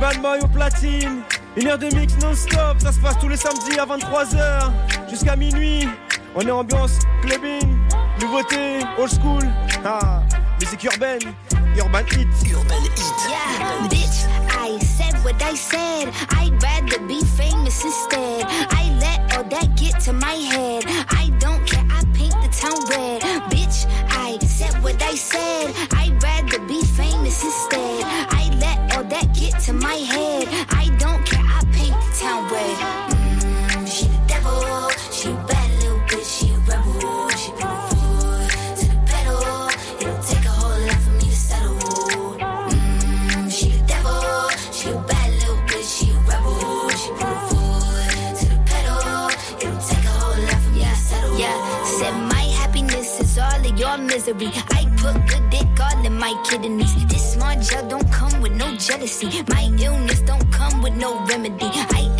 bad boy au platine. Une heure de mix non-stop, ça se passe tous les samedis à 23h jusqu'à minuit. On est ambiance clubbing, nouveauté, old school. Ah, musique urbaine, urban hit. Urban hit. Yeah, bitch, I said what I said. I'd rather be famous instead. I let all that get to my head. I don't misery. I put good dick all in my kidneys. This small gel don't come with no jealousy. My illness don't come with no remedy. I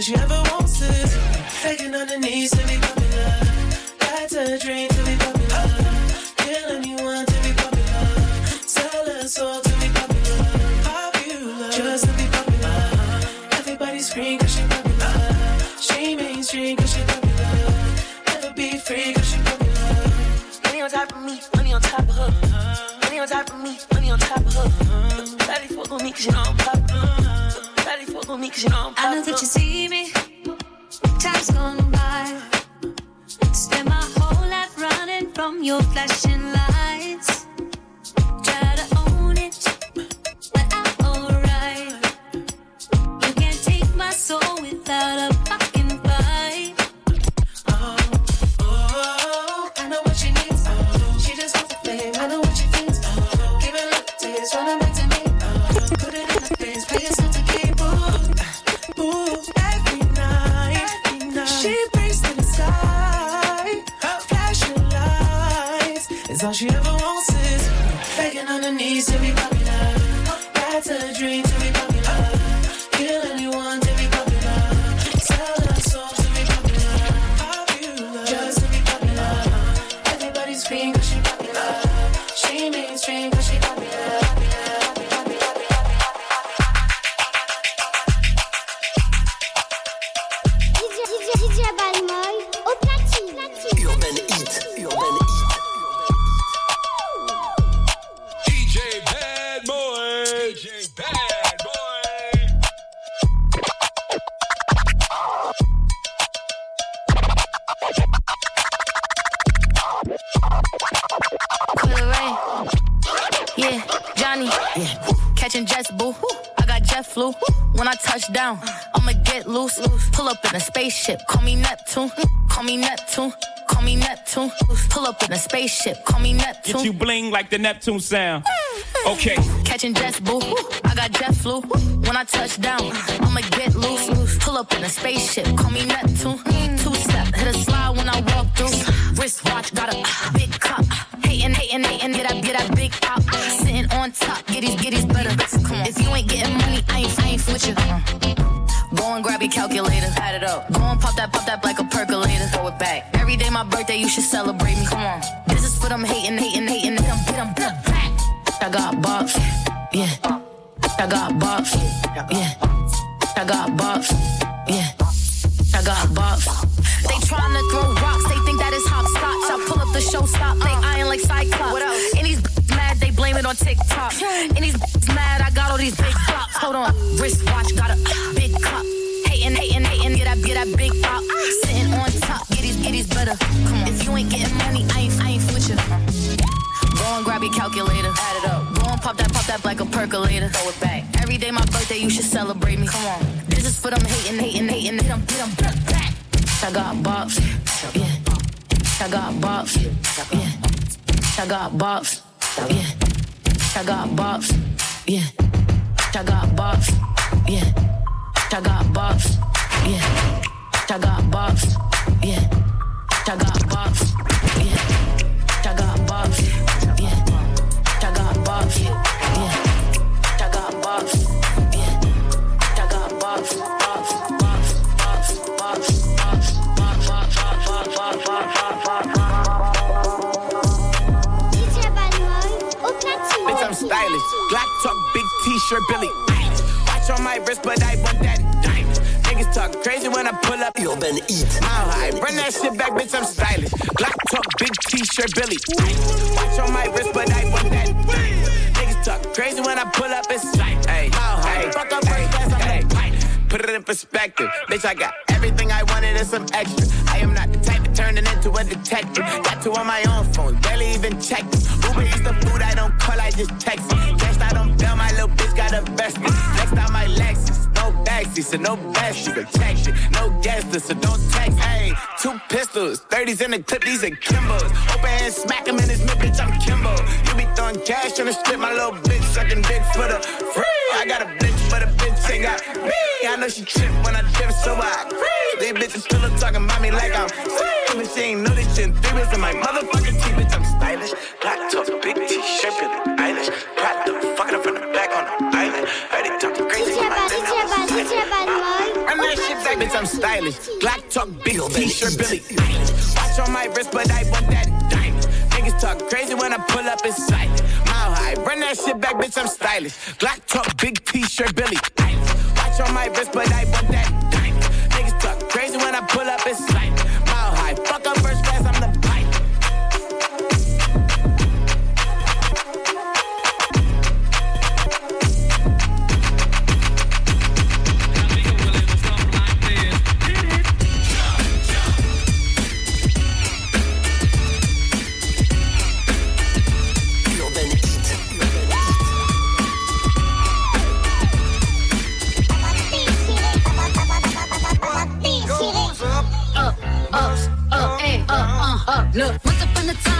All she ever wants is begging on her knees to be popular. That's a dream to be popular. Kill anyone to be popular. Sell her soul to be popular. Popular, just to be popular. Everybody scream cause she popular. She mainstream cause she popular. Never be free cause she popular. Money on top of me, money on top of her. Money on top of me, money on top of her. Daddy fuck on me cause you know I'm popular. Daddy fuck on me cause you know I'm I know that you see running from your flashing lights. Catching jets, boo. I got jet flu. When I touch down, I'ma get loose. Pull up in a spaceship, call me Neptune. Call me Neptune. Call me Neptune. Pull up in a spaceship, call me Neptune. Get you bling like the Neptune sound. Okay, Catching jets, boo. I got jet flu. When I touch down, I'ma get loose. Pull up in a spaceship, call me Neptune. Two step, hit a slide when I walk through. Wristwatch, got a big cup. Hating, hating, hating, get up, get that big pop. Sitting on top, get these, get these better. Come on. If you ain't getting money, I ain't, I ain't with you. Uh. Go and grab your calculator, add it up. Go and pop that, pop that like a percolator. Throw it back. Every day my birthday, you should celebrate me. Come on. This is for them hating, hating, hating. Hit 'em, hit 'em, hit 'em back. I got bops, yeah. I got bops, yeah. I got bops, yeah. I got bops. Cyclops. What else? And these mad, they blame it on TikTok. And these mad, I got all these big flops. Hold on, wristwatch, got a big cup. Hating, hating, hating, get that, get that big pop. Sitting on top, get these, get these better. Come on. If you ain't getting money, I ain't, I ain't with you. Go and grab your calculator, add it up. Go and pop that, pop that like a percolator. Throw it back. Every day my birthday, you should celebrate me. Come on. This is for them hating, hating, hating. Hit 'em, hit 'em, back. I got bops, yeah. I got bops, yeah. I got bops, yeah. I got bops, yeah. I got bops, yeah. I got bops, yeah. I got bops, yeah. I got bops, yeah. Big Billy. Watch on my wrist, but I want that. Niggas talk crazy when I pull up, it's like, hey, high. Fuck up first class, I'm the. Put it in perspective. Bitch, I got everything I wanted and some extra. I am not the type to turn it into a detective. Got two on my own phone, barely even check. Uber eats the food I don't call, I just text. Cashed out on bail, my little bitch got a vested. Next out my Lexus, backseat, so no backseat protection. No gas, so don't text. Hey, two pistols, 30s in the clip, these are Kimbos. Open hand, smack him in his mid, bitch, I'm Kimbo. You be throwing cash on the strip, my little bitch sucking dick for the free. I got a bitch, but a bitch ain't got me. I know she trip when I dip, so I free. These bitches still up talking about me like I'm free. But she ain't know this shit. Three bits in my motherfucking teeth, bitch, I'm stylish. Black top, big t-shirt, bitch, I'm stylish. Black talk, big t-shirt, Billy Watch on my wrist, but I want that diamond. Niggas talk crazy when I pull up in sight. Mile high, run that shit back, bitch, I'm stylish. Black talk, big t-shirt, Billy Watch on my wrist, but I want Look, once upon a time,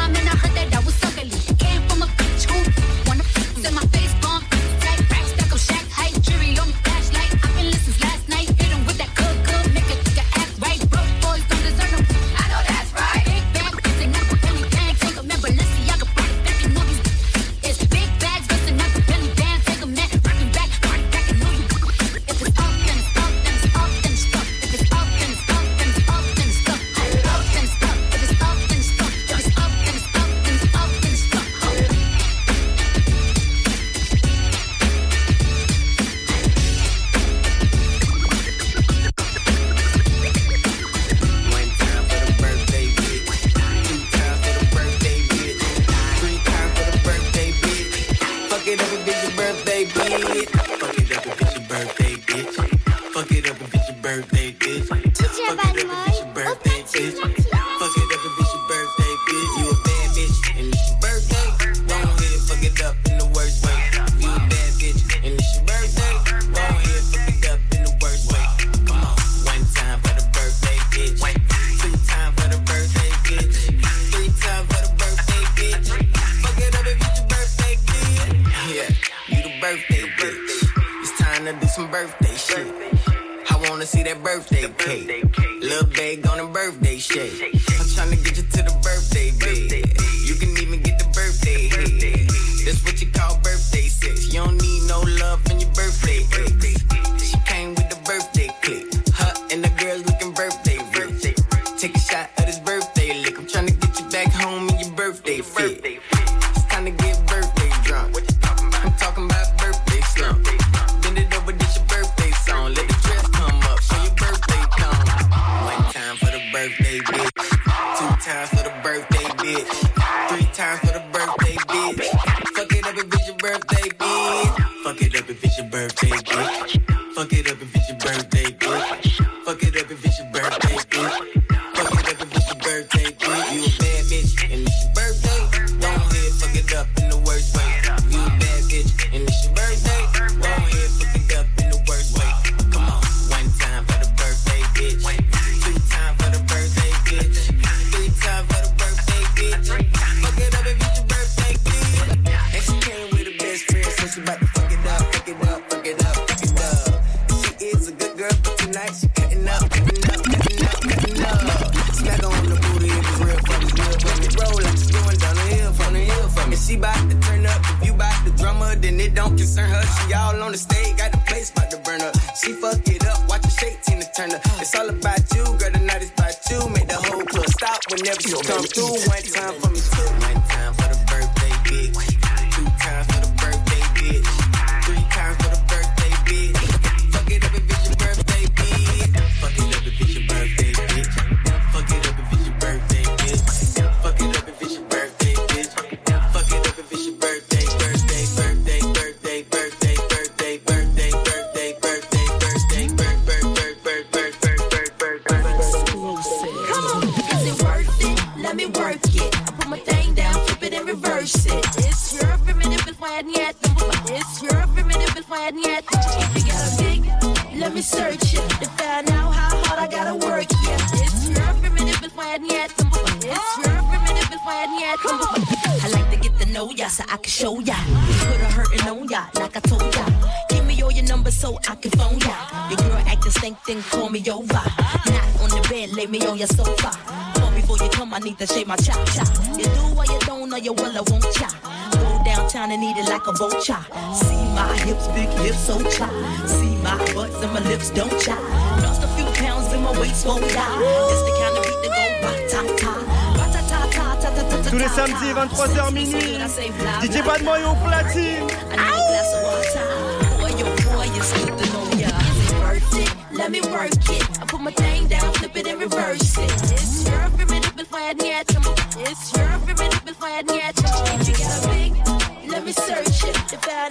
Fuck it up if it's your birthday, bitch. Fuck it up if it's your birthday, bitch. Fuck it up if it's your birthday, bitch. You a bad bitch and it's your birthday. Go ahead, fuck it up in the worst way. You a bad bitch and it's your birthday. Go ahead, fuck it up in the worst way. Come on, one time for the birthday, bitch. Two times for the birthday, bitch. Three times for the birthday, bitch. Fuck it up if it's your birthday, bitch. Yeah, you the birthday bitch. It's time to do some birthday shit. Wanna see that birthday cake. Lil' bag on a birthday shake. I'm tryna get you to the birthday bed. You can even get the birthday head. That's what you call birthday sex. You don't need no love in your birthday ex. Birthday bitch. Two times for the birthday bitch. Three times for the birthday bitch. Fuck it up if it's your birthday bitch. Fuck it up if it's your birthday bitch. Fuck it up if it's your birthday fuck it up, watch the shake Tina Turner. It's all about you, girl, the night is about you. Make the whole club stop whenever you come through. One time stink, then call me over. Not on the bed, lay me on your sofa. Call before you come, I need to shave my chop chop. You do what you don't, or you will, I won't chop. Go downtown and eat it like a vulture. See my hips, big hips, so chop. See my butts and my lips don't chop. Lost a few pounds in my waist, won't die. It's the kind of beat that go ra-ta-ta. Tous les samedis, 23h minuit. DJ Badmoy au platine. I Let me work it. I put my thing down, flip it and reverse it. It's your primitive fire yet. It's your primitive fire yet. If you got a big, let me search it to find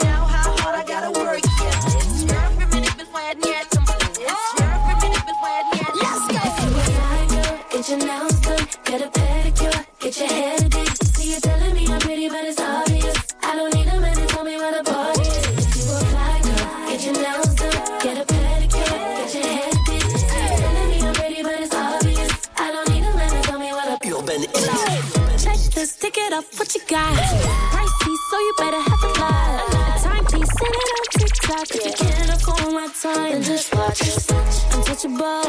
up, what you got? Pricey, so you better have a lot. A timepiece, send it on TikTok. If you can't afford my time, then just watch. Untouchable,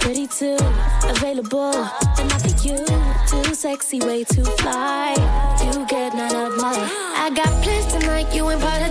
pretty too, available. And I think you too sexy, way too fly. You get none of mine. I got plans tonight, you ain't part of